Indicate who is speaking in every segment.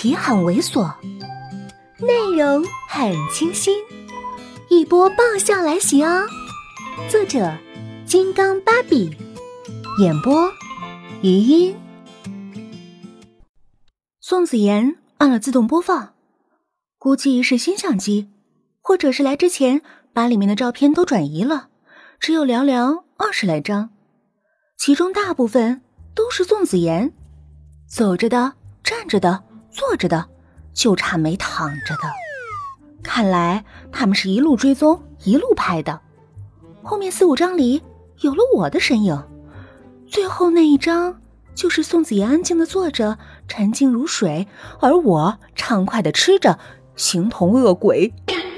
Speaker 1: 题很猥琐，内容很清新，一波爆笑来袭哦！作者：金刚芭比，演播：余音。宋子妍按了自动播放，估计是新相机，或者是来之前把里面的照片都转移了，只有寥寥二十来张，其中大部分都是宋子妍走着的、站着的。坐着的，就差没躺着的。看来他们是一路追踪，一路拍的。后面四五张里有了我的身影，最后那一张就是宋子妍安静的坐着，沉静如水，而我畅快的吃着，形同恶鬼。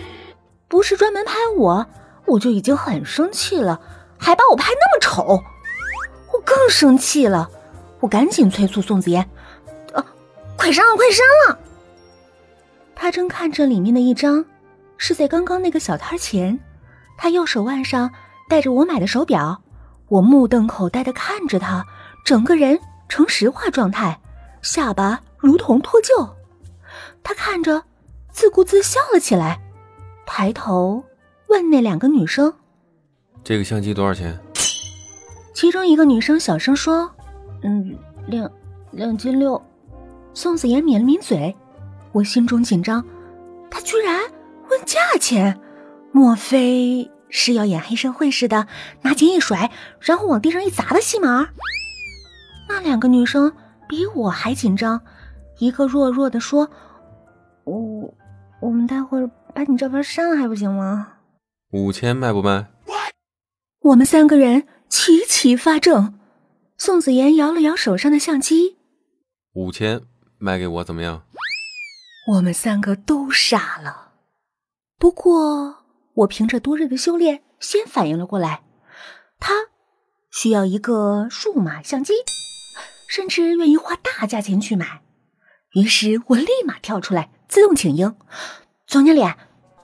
Speaker 1: 不是专门拍我，我就已经很生气了，还把我拍那么丑，我更生气了。我赶紧催促宋子妍。快删了，快删了！他正看着里面的一张，是在刚刚那个小摊前，他右手腕上戴着我买的手表，我目瞪口呆的看着他，整个人呈石化状态，下巴如同脱臼。他看着，自顾自笑了起来，抬头问那两个女生：“
Speaker 2: 这个相机多少钱？”
Speaker 1: 其中一个女生小声说：“嗯，两两千六。”宋子妍抿了抿嘴，我心中紧张，他居然问价钱，莫非是要演黑社会似的拿钱一甩，然后往地上一砸的戏码？那两个女生比我还紧张，一个弱弱的说：“我我们待会儿把你照片删了还不行吗？”
Speaker 2: 五千卖不卖？
Speaker 1: 我们三个人齐齐发怔。宋子妍摇了摇手上的相机，
Speaker 2: 五千。卖给我怎么样？
Speaker 1: 我们三个都傻了。不过我凭着多日的修炼，先反应了过来，他需要一个数码相机，甚至愿意花大价钱去买。于是我立马跳出来，自动请缨：“总经理，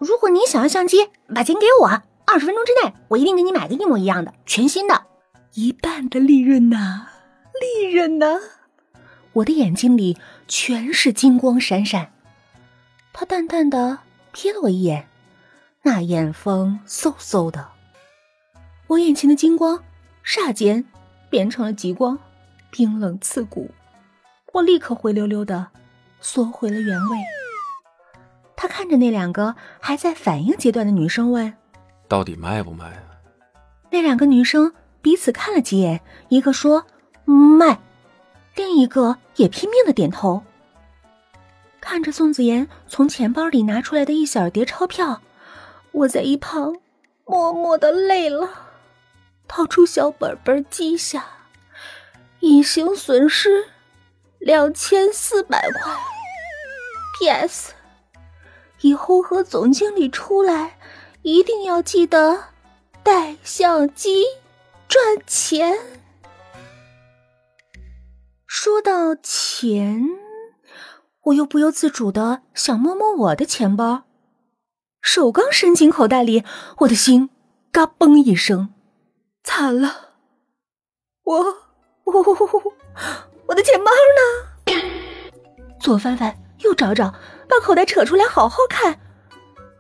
Speaker 1: 如果你想要相机，把钱给我，二十分钟之内，我一定给你买个一模一样的，全新的，一半的利润呐，利润呐！”我的眼睛里全是金光闪闪，他淡淡的瞥了我一眼，那眼风嗖嗖的，我眼前的金光霎间变成了极光，冰冷刺骨。我立刻灰溜溜的缩回了原位。他看着那两个还在反应阶段的女生问：“
Speaker 2: 到底卖不卖啊？”
Speaker 1: 那两个女生彼此看了几眼，一个说：“卖。”一个也拼命的点头，看着宋子妍从钱包里拿出来的一小叠钞票，我在一旁默默的累了，掏出小本本记下，隐形损失两千四百块。P.S. 以后和总经理出来，一定要记得带相机赚钱。说到钱，我又不由自主的想摸摸我的钱包，手刚伸进口袋里，我的心嘎嘣一声，惨了，我我我的钱包呢？左翻翻，右找找，把口袋扯出来好好看。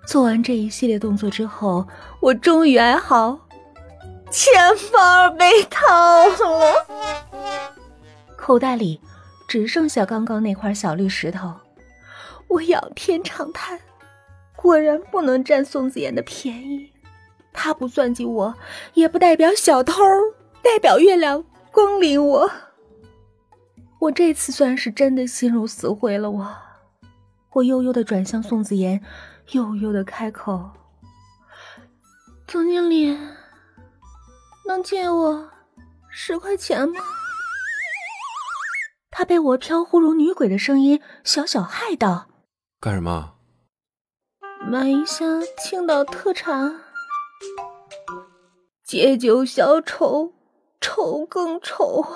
Speaker 1: 做完这一系列动作之后，我终于哀嚎：钱包被偷了。口袋里只剩下刚刚那块小绿石头，我仰天长叹，果然不能占宋子妍的便宜。他不算计我，也不代表小偷代表月亮光临我。我这次算是真的心如死灰了。我，我悠悠的转向宋子妍，悠悠的开口：“总经理，能借我十块钱吗？”他被我飘忽如女鬼的声音小小害到，
Speaker 2: 干什么？
Speaker 1: 买一箱青岛特产，解酒消愁，愁更愁。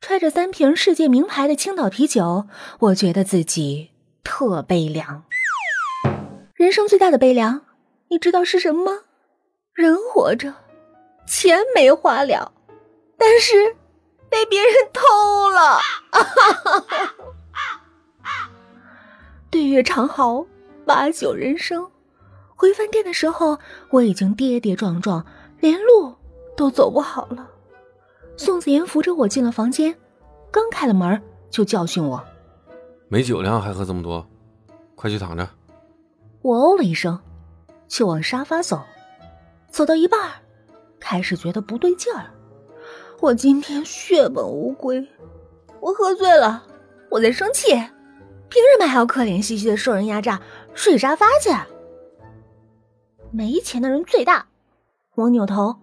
Speaker 1: 揣着三瓶世界名牌的青岛啤酒，我觉得自己特悲凉。人生最大的悲凉，你知道是什么吗？人活着，钱没花了，但是。被别人偷了，对月长嚎，把酒人生。回饭店的时候，我已经跌跌撞撞，连路都走不好了。宋子妍扶着我进了房间，刚开了门就教训我：“
Speaker 2: 没酒量还喝这么多，快去躺着。”
Speaker 1: 我哦了一声，就往沙发走。走到一半，开始觉得不对劲儿。我今天血本无归，我喝醉了，我在生气，凭什么还要可怜兮兮的受人压榨睡沙发去？没钱的人最大。我扭头，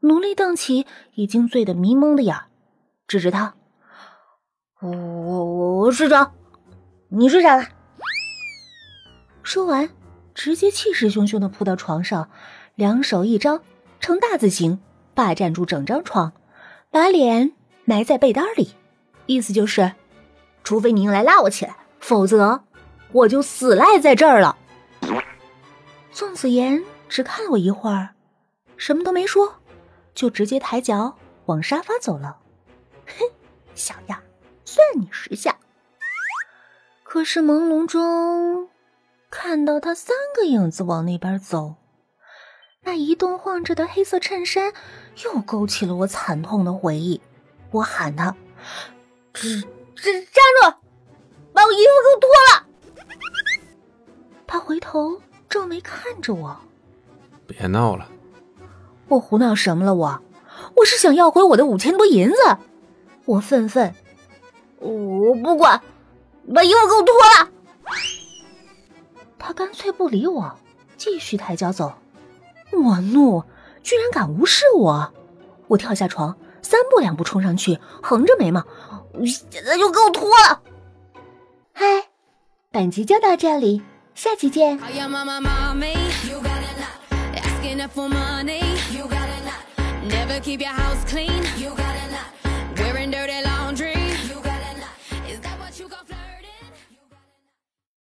Speaker 1: 努力瞪起已经醉得迷蒙的眼，指着他：“我我我我睡着，你睡啥了？”说完，直接气势汹汹的扑到床上，两手一张，呈大字形，霸占住整张床，把脸埋在被单里，意思就是，除非您来拉我起来，否则我就死赖在这儿了。宋子妍只看了我一会儿，什么都没说，就直接抬脚往沙发走了。哼，小样，算你识相。可是朦胧中看到他三个影子往那边走，那移动晃着的黑色衬衫又勾起了我惨痛的回忆。我喊他：“站站住，把我衣服给我脱了！”他回头。皱眉看着我，
Speaker 2: 别闹了！
Speaker 1: 我胡闹什么了？我，我是想要回我的五千多银子。我愤愤，我不管，把衣服给我脱了！他干脆不理我，继续抬脚走。我怒，居然敢无视我！我跳下床，三步两步冲上去，横着眉毛，现在就给我脱了！嗨，本集就到这里。下期见。Never keep your house clean.